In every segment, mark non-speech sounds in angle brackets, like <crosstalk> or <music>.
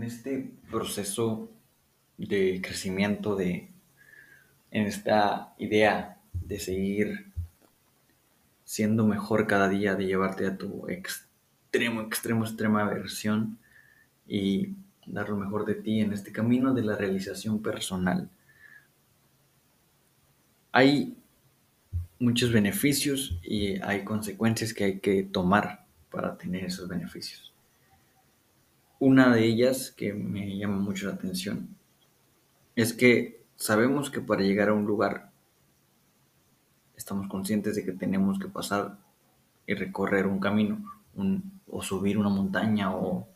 en este proceso de crecimiento, de, en esta idea de seguir siendo mejor cada día, de llevarte a tu extremo, extremo, extrema versión y dar lo mejor de ti en este camino de la realización personal. Hay muchos beneficios y hay consecuencias que hay que tomar para tener esos beneficios. Una de ellas que me llama mucho la atención es que sabemos que para llegar a un lugar estamos conscientes de que tenemos que pasar y recorrer un camino o subir una montaña o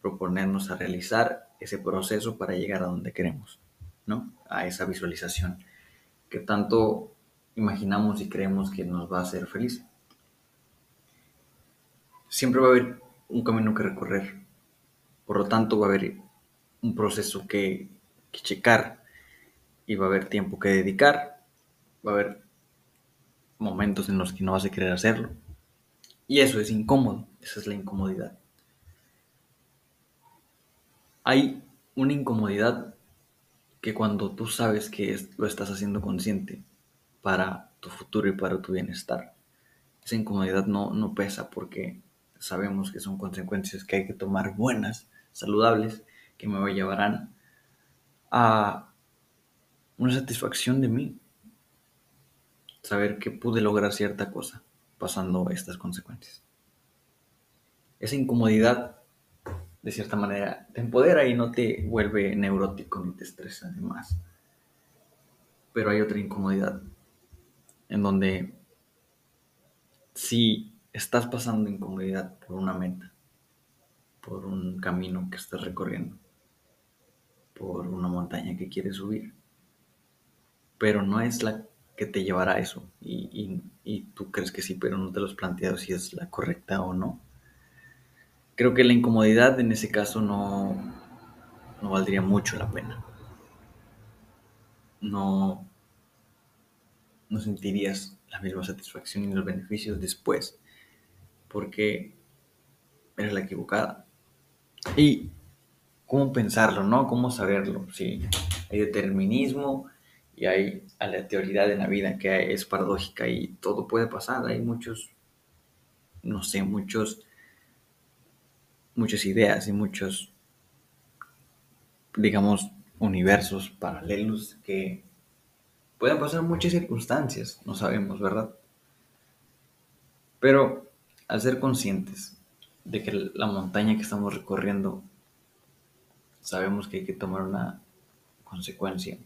proponernos a realizar ese proceso para llegar a donde queremos, ¿no? A esa visualización que tanto imaginamos y creemos que nos va a hacer feliz. Siempre va a haber un camino que recorrer, por lo tanto va a haber un proceso que, que checar y va a haber tiempo que dedicar, va a haber momentos en los que no vas a querer hacerlo. Y eso es incómodo, esa es la incomodidad. Hay una incomodidad que cuando tú sabes que lo estás haciendo consciente para tu futuro y para tu bienestar, esa incomodidad no, no pesa porque sabemos que son consecuencias que hay que tomar buenas, saludables, que me llevarán a una satisfacción de mí. Saber que pude lograr cierta cosa pasando estas consecuencias. Esa incomodidad, de cierta manera, te empodera y no te vuelve neurótico ni te estresa además. Pero hay otra incomodidad en donde si estás pasando incomodidad por una meta, por un camino que estás recorriendo, por una montaña que quieres subir, pero no es la que te llevará a eso y, tú crees que sí, pero no te lo has planteado si es la correcta o no. Creo que la incomodidad en ese caso no, no valdría mucho la pena. No, no sentirías la misma satisfacción y los beneficios después porque eres la equivocada. Y cómo pensarlo, ¿no? Cómo saberlo. Sí, hay determinismo y hay aleatoriedad en la vida que es paradójica y todo puede pasar. Hay muchos, no sé, muchos, muchas ideas y muchos, digamos, universos paralelos que pueden pasar muchas circunstancias, no sabemos, ¿verdad? Pero al ser conscientes de que la montaña que estamos recorriendo sabemos que hay que tomar una consecuencia,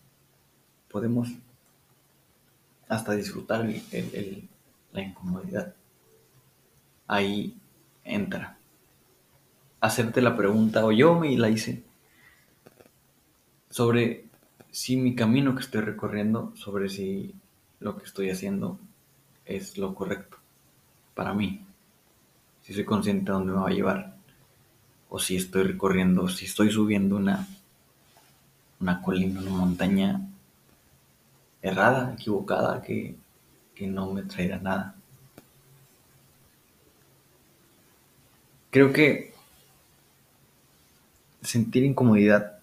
podemos hasta disfrutar la incomodidad. Ahí entra. Hacerte la pregunta, o yo me la hice, sobre si mi camino que estoy recorriendo, sobre si lo que estoy haciendo es lo correcto para mí si soy consciente de dónde me va a llevar, o si estoy recorriendo, si estoy subiendo una, una colina, una montaña errada, equivocada, que, que no me traerá nada. Creo que sentir incomodidad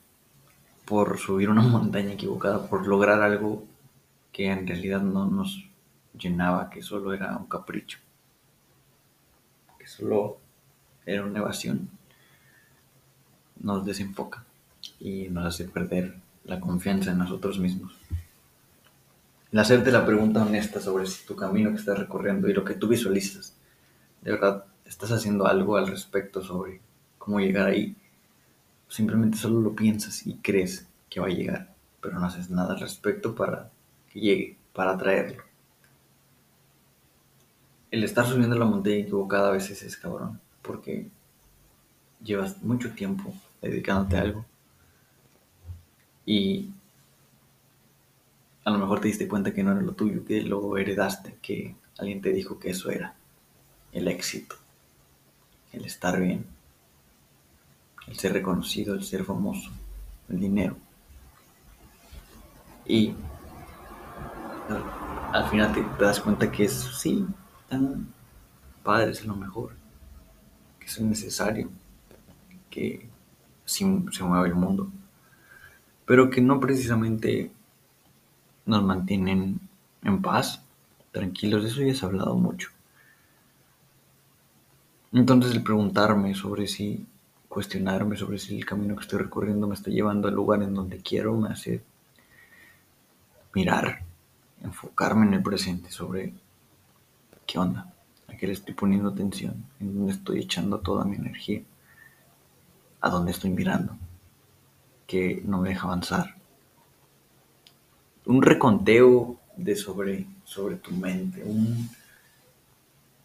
por subir una montaña equivocada, por lograr algo que en realidad no nos llenaba, que solo era un capricho solo era una evasión, nos desenfoca y nos hace perder la confianza en nosotros mismos. El hacerte la pregunta honesta sobre si tu camino que estás recorriendo y lo que tú visualizas, de verdad estás haciendo algo al respecto sobre cómo llegar ahí, simplemente solo lo piensas y crees que va a llegar, pero no haces nada al respecto para que llegue, para atraerlo el estar subiendo la montaña equivocada a veces es cabrón, porque llevas mucho tiempo dedicándote a algo y a lo mejor te diste cuenta que no era lo tuyo, que lo heredaste, que alguien te dijo que eso era el éxito, el estar bien, el ser reconocido, el ser famoso, el dinero. Y al final te, te das cuenta que es, sí, tan padre, es lo mejor, que es necesario, que se mueve el mundo, pero que no precisamente nos mantienen en paz, tranquilos, de eso ya se ha hablado mucho. Entonces el preguntarme sobre si, cuestionarme sobre si el camino que estoy recorriendo me está llevando al lugar en donde quiero, me hace mirar, enfocarme en el presente sobre qué onda, a qué le estoy poniendo atención, en dónde estoy echando toda mi energía, a dónde estoy mirando, que no me deja avanzar. Un reconteo de sobre, sobre tu mente, una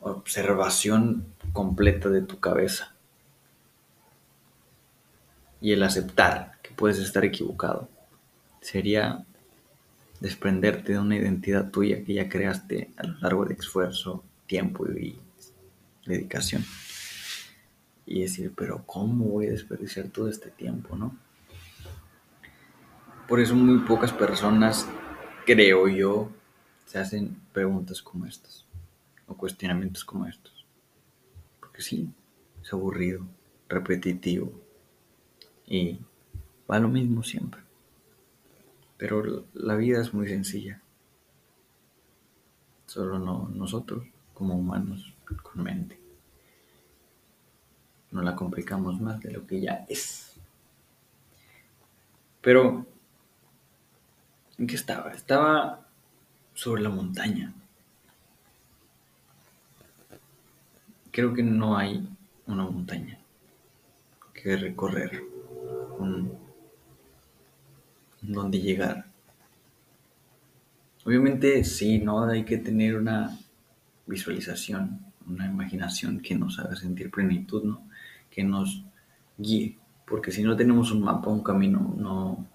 observación completa de tu cabeza. Y el aceptar que puedes estar equivocado sería desprenderte de una identidad tuya que ya creaste a lo largo de esfuerzo, tiempo y dedicación. Y decir, pero ¿cómo voy a desperdiciar todo este tiempo, no? Por eso muy pocas personas, creo yo, se hacen preguntas como estas o cuestionamientos como estos. Porque sí, es aburrido, repetitivo y va lo mismo siempre. Pero la vida es muy sencilla. Solo no nosotros, como humanos, con mente. No la complicamos más de lo que ya es. Pero, ¿en qué estaba? Estaba sobre la montaña. Creo que no hay una montaña que recorrer, dónde llegar. Obviamente sí, ¿no? Hay que tener una visualización, una imaginación que nos haga sentir plenitud, ¿no? Que nos guíe. Porque si no tenemos un mapa, un camino, no,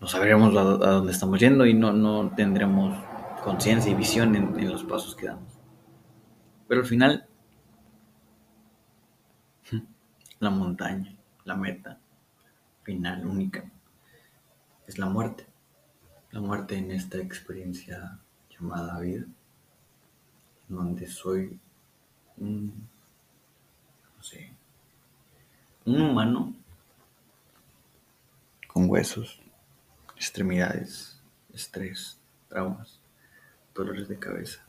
no sabremos a, dónde estamos yendo y no, no tendremos conciencia y visión en los pasos que damos. Pero al final, <laughs> la montaña, la meta final única es la muerte. La muerte en esta experiencia llamada vida, donde soy un, no sé, un humano con huesos, extremidades, estrés, traumas, dolores de cabeza,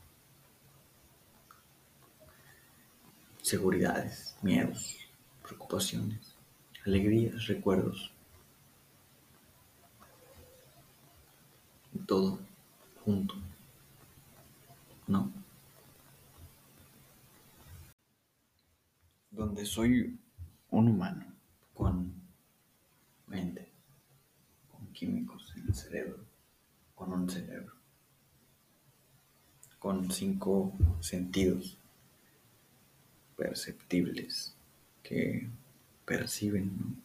seguridades, miedos, preocupaciones, alegrías, recuerdos, todo junto. ¿No? Donde soy un humano con mente, con químicos en el cerebro, con un cerebro, con cinco sentidos perceptibles que perciben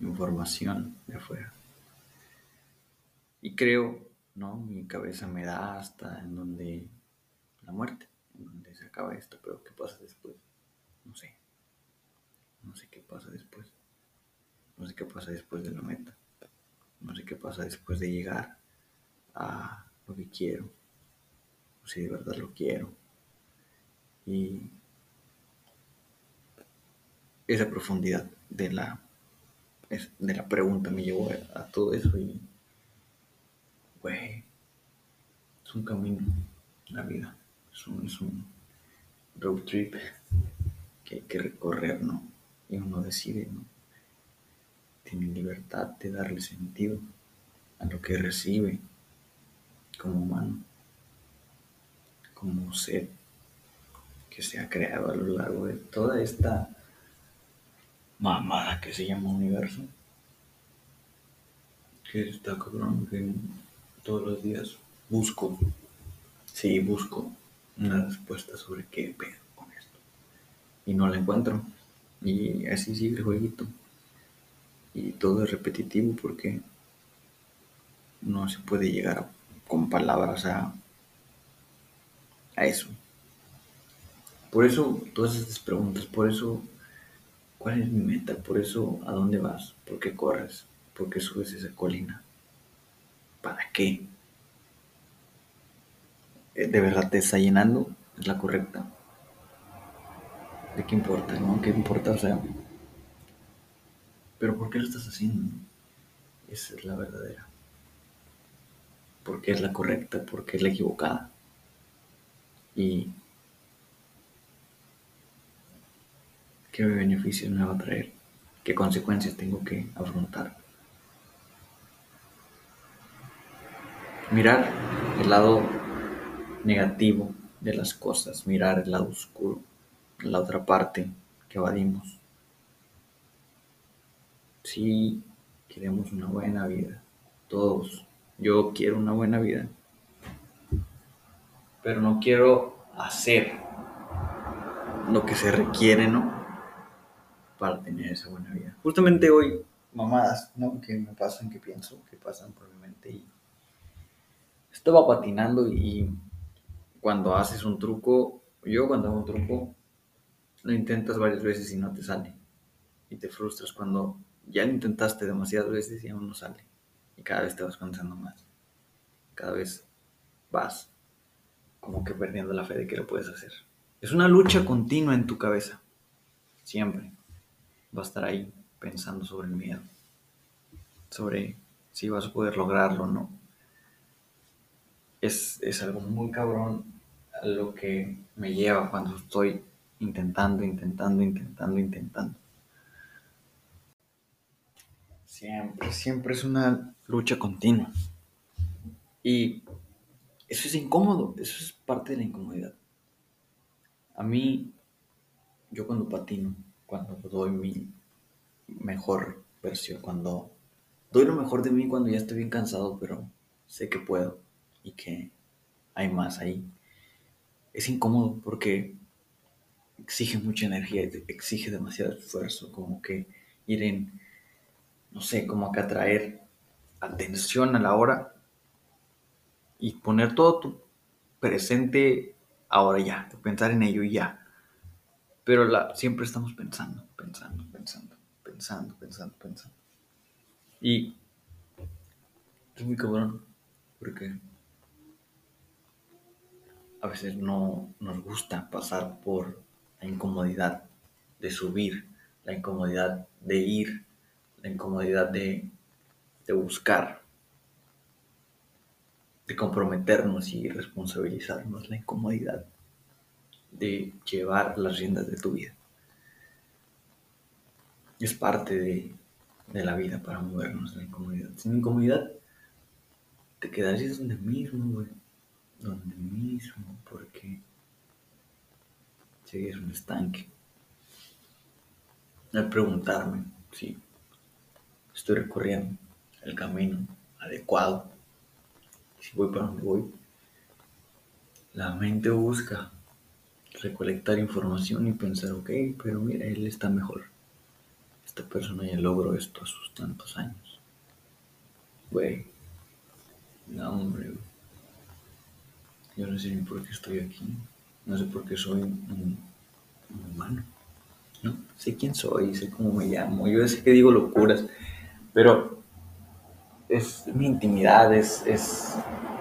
información de afuera. Y creo ¿no? Mi cabeza me da hasta en donde la muerte, en donde se acaba esto, pero ¿qué pasa después? No sé. No sé qué pasa después. No sé qué pasa después de la meta. No sé qué pasa después de llegar a lo que quiero. O si de verdad lo quiero. Y esa profundidad de la, de la pregunta me llevó a todo eso y güey, es un camino, la vida, es un, es un road trip que hay que recorrer, ¿no? Y uno decide, ¿no? Tiene libertad de darle sentido a lo que recibe como humano, como ser que se ha creado a lo largo de toda esta mamada que se llama universo. Que está cabrón, que todos los días busco, sí, busco una respuesta sobre qué pedo con esto. Y no la encuentro. Y así sigue el jueguito. Y todo es repetitivo porque no se puede llegar con palabras a, a eso. Por eso, todas estas preguntas, por eso, ¿cuál es mi meta? Por eso, ¿a dónde vas? ¿Por qué corres? ¿Por qué subes esa colina? ¿Para qué? Eh, ¿De verdad te está llenando? ¿Es la correcta? ¿De qué importa, no? ¿Qué importa? O sea, Pero ¿por qué lo estás haciendo? Esa es la verdadera. Porque es la correcta, porque es la equivocada. Y qué beneficios me va a traer, qué consecuencias tengo que afrontar. Mirar el lado negativo de las cosas, mirar el lado oscuro, la otra parte que evadimos. Si queremos una buena vida, todos, yo quiero una buena vida, pero no quiero hacer lo que se requiere, ¿no? Para tener esa buena vida. Justamente hoy, mamadas, ¿no? Que me pasan, que pienso, que pasan por mi mente y estaba patinando y cuando haces un truco, yo cuando hago un truco, lo intentas varias veces y no te sale. Y te frustras cuando ya lo intentaste demasiadas veces y aún no sale. Y cada vez te vas cansando más. Cada vez vas como que perdiendo la fe de que lo puedes hacer. Es una lucha continua en tu cabeza. Siempre. Va a estar ahí pensando sobre el miedo. Sobre si vas a poder lograrlo o no. Es, es algo muy cabrón lo que me lleva cuando estoy intentando, intentando, intentando, intentando. Siempre, siempre es una lucha continua. Y eso es incómodo, eso es parte de la incomodidad. A mí, yo cuando patino, cuando doy mi mejor versión, cuando doy lo mejor de mí cuando ya estoy bien cansado, pero sé que puedo y que hay más ahí. Es incómodo porque exige mucha energía, exige demasiado esfuerzo, como que ir en, no sé, como que atraer atención a la hora y poner todo tu presente ahora ya, pensar en ello ya. Pero siempre estamos pensando, pensando, pensando, pensando, pensando, pensando. Y es muy cabrón, porque a veces no nos gusta pasar por la incomodidad de subir, la incomodidad de ir, la incomodidad de, de buscar, de comprometernos y responsabilizarnos, la incomodidad de llevar las riendas de tu vida. Es parte de, de la vida para movernos, la incomodidad. Sin incomodidad te quedarías donde mismo, güey. Donde mismo, porque es un estanque. Al preguntarme si estoy recorriendo el camino adecuado, si voy para donde voy, la mente busca recolectar información y pensar, ok, pero mira, él está mejor. Esta persona ya logró esto a sus tantos años. Güey, no, hombre, yo no sé ni por qué estoy aquí. No sé por qué soy un, humano. No sé quién soy, sé cómo me llamo. Yo sé que digo locuras, pero es mi intimidad, es, es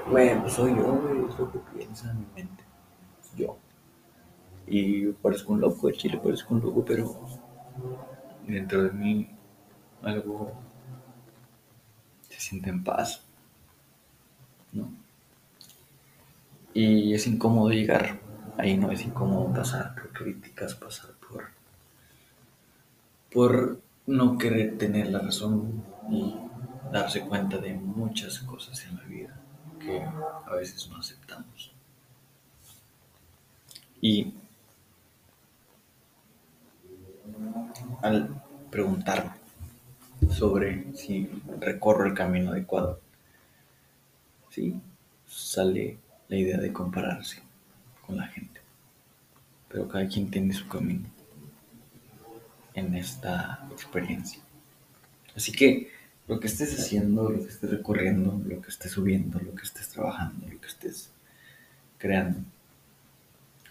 bueno, soy yo, es lo que piensa mi mente. Yo. Y parezco un loco, el chile parezco un loco, pero dentro de mí algo se siente en paz. ¿no? Y es incómodo llegar ahí, no es incómodo pasar por críticas, pasar por, por no querer tener la razón y darse cuenta de muchas cosas en la vida que a veces no aceptamos. Y al preguntarme sobre si recorro el camino adecuado, sí, sale la idea de compararse con la gente. Pero cada quien tiene su camino en esta experiencia. Así que lo que estés haciendo, lo que estés recorriendo, lo que estés subiendo, lo que estés trabajando, lo que estés creando,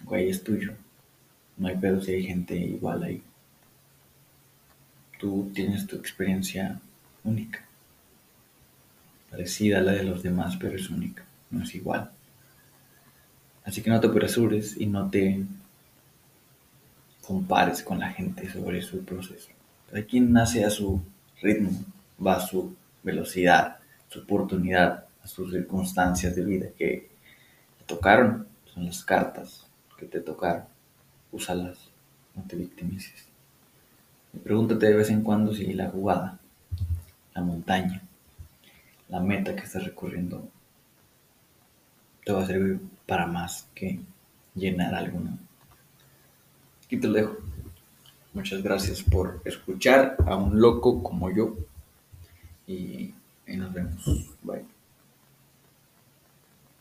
güey, es tuyo. No hay pedo si hay gente igual ahí. Tú tienes tu experiencia única, parecida a la de los demás, pero es única, no es igual. Así que no te apresures y no te compares con la gente sobre su proceso. Cada quien nace a su ritmo, va a su velocidad, su oportunidad, a sus circunstancias de vida que te tocaron, son las cartas que te tocaron. Úsalas, no te victimices. Pregúntate de vez en cuando si la jugada, la montaña, la meta que estás recorriendo te va a servir para más que llenar alguna. Aquí te lo dejo. Muchas gracias por escuchar a un loco como yo. Y, y nos vemos. Bye.